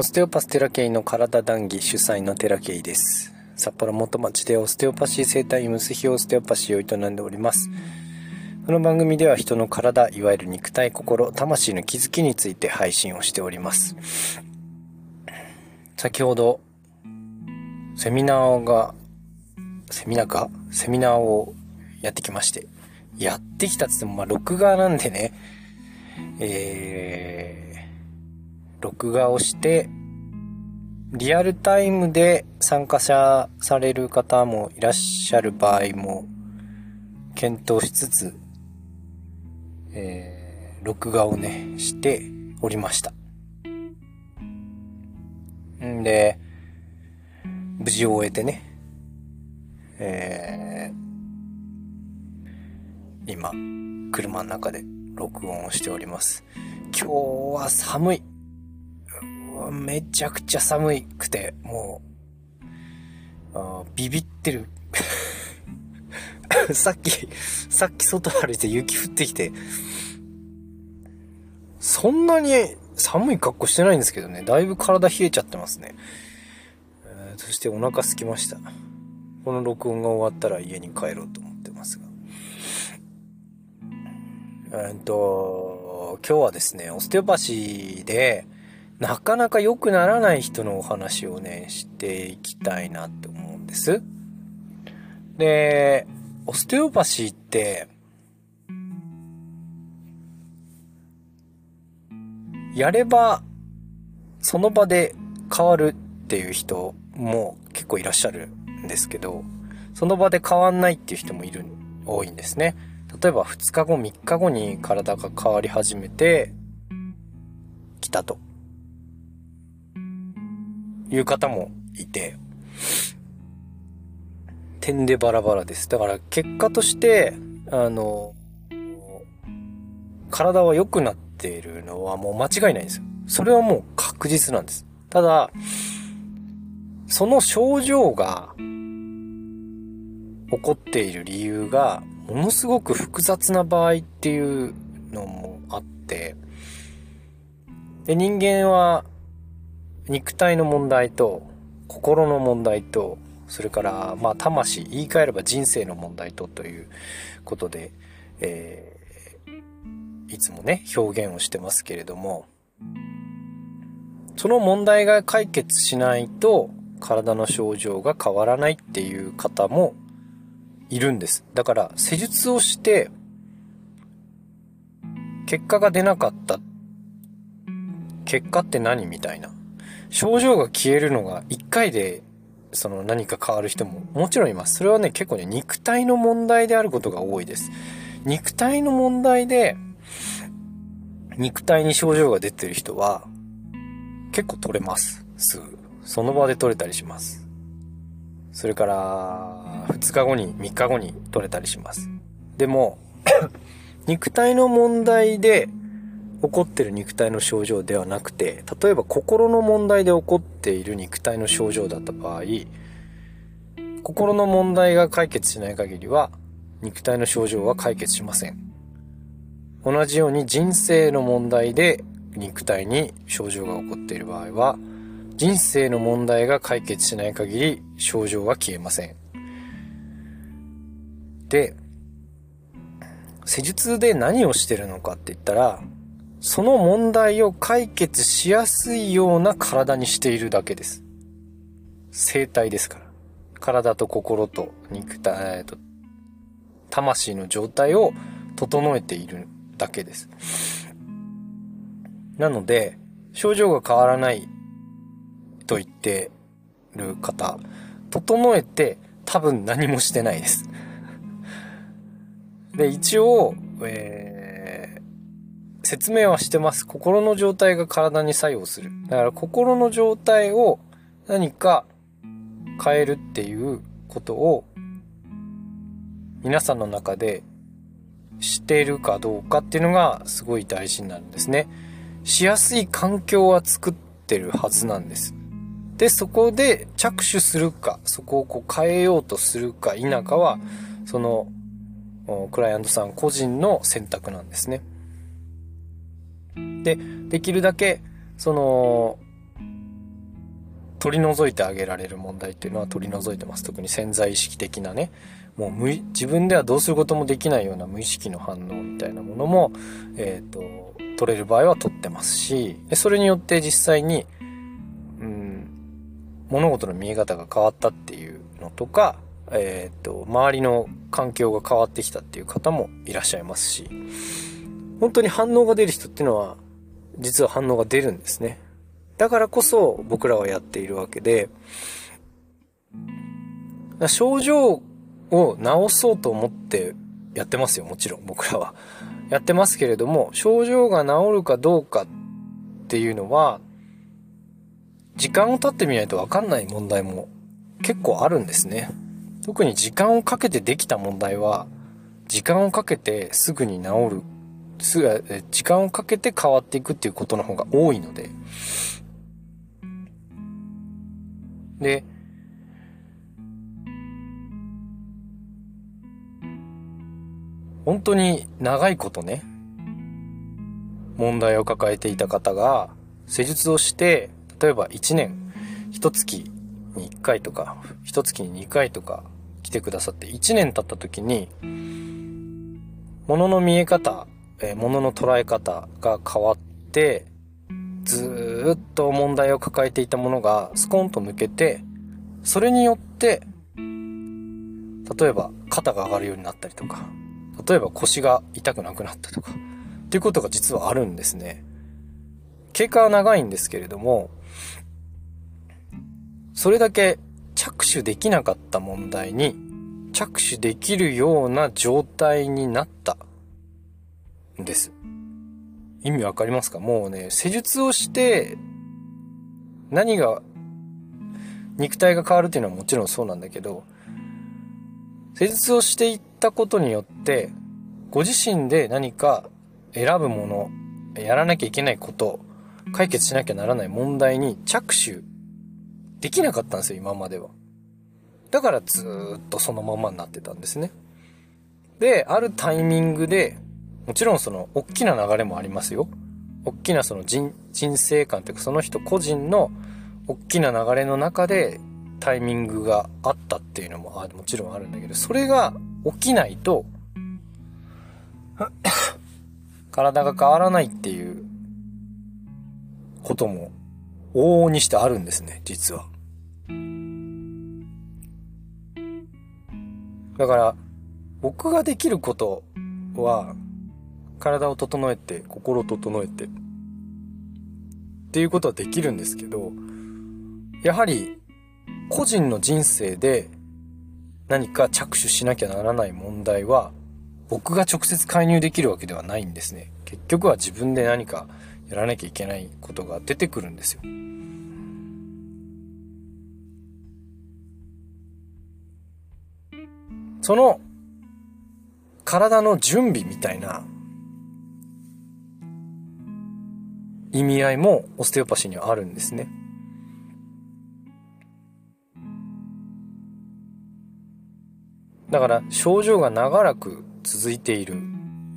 オステオパステラケイの体談義主催のテラケイです。札幌元町でオステオパシー生態ムスヒオステオパシーを営んでおります。この番組では人の体いわゆる肉体心魂の気づきについて配信をしております。先ほどセミナーがセミナーか？セミナーをやってきまして。やってきたっつってもまあ録画なんでね。えー録画をして、リアルタイムで参加者される方もいらっしゃる場合も検討しつつ、えー、録画をね、しておりました。んで、無事を終えてね、えー、今、車の中で録音をしております。今日は寒い。めちゃくちゃ寒くて、もう、あビビってる。さっき、さっき外歩いて雪降ってきて、そんなに寒い格好してないんですけどね、だいぶ体冷えちゃってますね。えー、そしてお腹空きました。この録音が終わったら家に帰ろうと思ってますが。えっと、今日はですね、オステオパシーで、なかなか良くならない人のお話をね、していきたいなって思うんです。で、オステオパシーって、やれば、その場で変わるっていう人も結構いらっしゃるんですけど、その場で変わんないっていう人もいる、多いんですね。例えば2日後、3日後に体が変わり始めて、来たと。いう方もいて、点でバラバラです。だから結果として、あの、体は良くなっているのはもう間違いないんですよ。それはもう確実なんです。ただ、その症状が起こっている理由がものすごく複雑な場合っていうのもあって、で人間は肉体の問題と心の問題とそれからまあ魂言い換えれば人生の問題とということで、えー、いつもね表現をしてますけれどもその問題が解決しないと体の症状が変わらないっていう方もいるんです。だから施術をして結果が出なかった。結果って何みたいな。症状が消えるのが1回でその何か変わる人ももちろんいます。それはね、結構ね、肉体の問題であることが多いです。肉体の問題で、肉体に症状が出てる人は、結構取れます。すぐ。その場で取れたりします。それから、2日後に、3日後に取れたりします。でも、肉体の問題で起こってる肉体の症状ではなくて例えば心の問題で起こっている肉体の症状だった場合心の問題が解決しない限りは肉体の症状は解決しません。同じように人生の問題で肉体に症状が起こっている場合は人生の問題が解決しない限り症状は消えません。で施術で何をしてるのかって言ったらその問題を解決しやすいような体にしているだけです。生体ですから。体と心と肉体、えっと、魂の状態を整えているだけです。なので、症状が変わらないと言ってる方、整えて多分何もしてないです。で、一応、えー説明はしてます。心の状態が体に作用する。だから心の状態を何か変えるっていうことを皆さんの中でしているかどうかっていうのがすごい大事になるんですね。しやすい環境は作ってるはずなんです。で、そこで着手するか、そこをこう変えようとするか否かは、そのクライアントさん個人の選択なんですね。で、できるだけ、その、取り除いてあげられる問題っていうのは取り除いてます。特に潜在意識的なね、もう無自分ではどうすることもできないような無意識の反応みたいなものも、えっ、ー、と、取れる場合は取ってますし、それによって実際に、うん、物事の見え方が変わったっていうのとか、えっ、ー、と、周りの環境が変わってきたっていう方もいらっしゃいますし、本当に反応が出る人っていうのは、実は反応が出るんですね。だからこそ僕らはやっているわけで、症状を治そうと思ってやってますよ、もちろん僕らは。やってますけれども、症状が治るかどうかっていうのは、時間を経ってみないとわかんない問題も結構あるんですね。特に時間をかけてできた問題は、時間をかけてすぐに治る、すぐ、時間をかけて変わっていくっていうことの方が多いので、で、本当に長いことね、問題を抱えていた方が、施術をして、例えば1年、1月に1回とか、1月に2回とか来てくださって、1年経った時に、物の見え方、え、物の捉え方が変わって、ずっと問題を抱えていたものがスコンと抜けて、それによって、例えば肩が上がるようになったりとか、例えば腰が痛くなくなったとか、っていうことが実はあるんですね。経過は長いんですけれども、それだけ着手できなかった問題に着手できるような状態になったです。意味わかりますか？もうね、施術をして、何が、肉体が変わるっていうのはもちろんそうなんだけど、施術をしていったことによって、ご自身で何か選ぶもの、やらなきゃいけないこと、解決しなきゃならない問題に着手できなかったんですよ、今までは。だからずっとそのままになってたんですね。で、あるタイミングで、もちろんその、大きな流れもありますよ。大きなその人、人生観というかその人個人の大きな流れの中でタイミングがあったっていうのももちろんあるんだけど、それが起きないと、体が変わらないっていうことも往々にしてあるんですね、実は。だから、僕ができることは、体を整えて、心を整えて、っていうことはできるんですけど、やはり、個人の人生で何か着手しなきゃならない問題は、僕が直接介入できるわけではないんですね。結局は自分で何かやらなきゃいけないことが出てくるんですよ。その体の準備みたいな意味合いもオステオパシーにはあるんですね。だから症状が長らく続いている。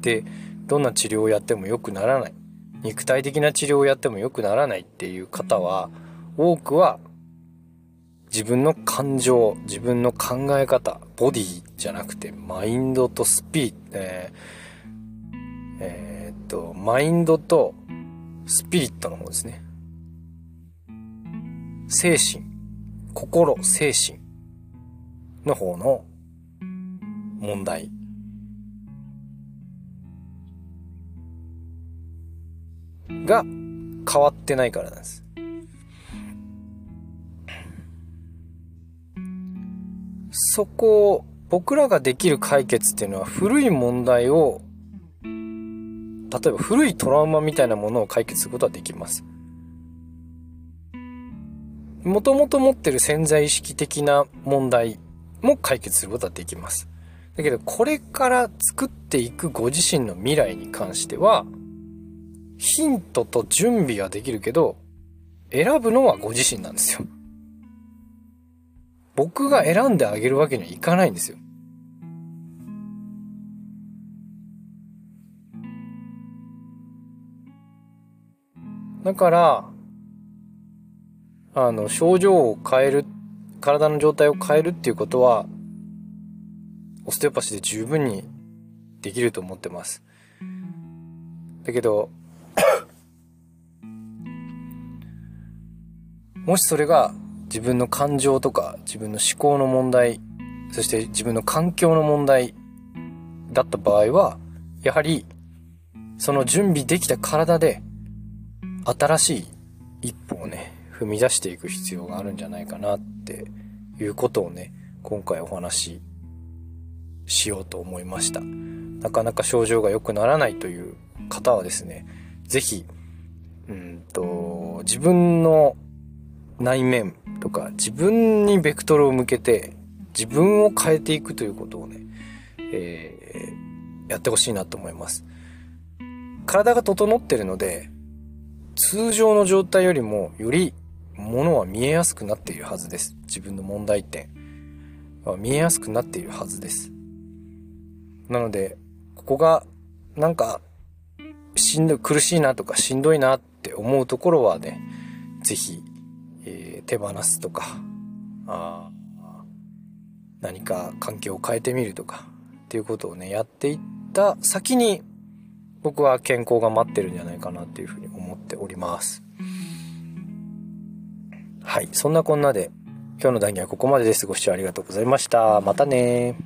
で、どんな治療をやっても良くならない。肉体的な治療をやっても良くならないっていう方は、多くは自分の感情、自分の考え方、ボディじゃなくてマインドとスピー、えー、えー、っと、マインドとスピリットの方ですね。精神、心、精神の方の問題。が変わってないからなんです。そこを僕らができる解決っていうのは古い問題を例えば古いトラウマみたいなものを解決することはできます。もともと持ってる潜在意識的な問題も解決することはできます。だけど、これから作っていくご自身の未来に関しては、ヒントと準備はできるけど、選ぶのはご自身なんですよ。僕が選んであげるわけにはいかないんですよ。だから、あの、症状を変える、体の状態を変えるっていうことは、オステオパシーで十分にできると思ってます。だけど、もしそれが自分の感情とか自分の思考の問題、そして自分の環境の問題だった場合は、やはりその準備できた体で新しい一歩をね、踏み出していく必要があるんじゃないかなっていうことをね、今回お話ししようと思いました。なかなか症状が良くならないという方はですね、ぜひ、うんと、自分の内面とか自分にベクトルを向けて自分を変えていくということをね、えー、やってほしいなと思います。体が整ってるので、通常の状態よりもより物は見えやすくなっているはずです。自分の問題点は見えやすくなっているはずです。なので、ここがなんかしんどい、苦しいなとかしんどいなって思うところはね、ぜひ、えー、手放すとか、あ何か環境を変えてみるとかっていうことをね、やっていった先に僕は健康が待ってるんじゃないかなっていうふうにっております。はい。そんなこんなで今日の談義はここまでです。ご視聴ありがとうございました。またね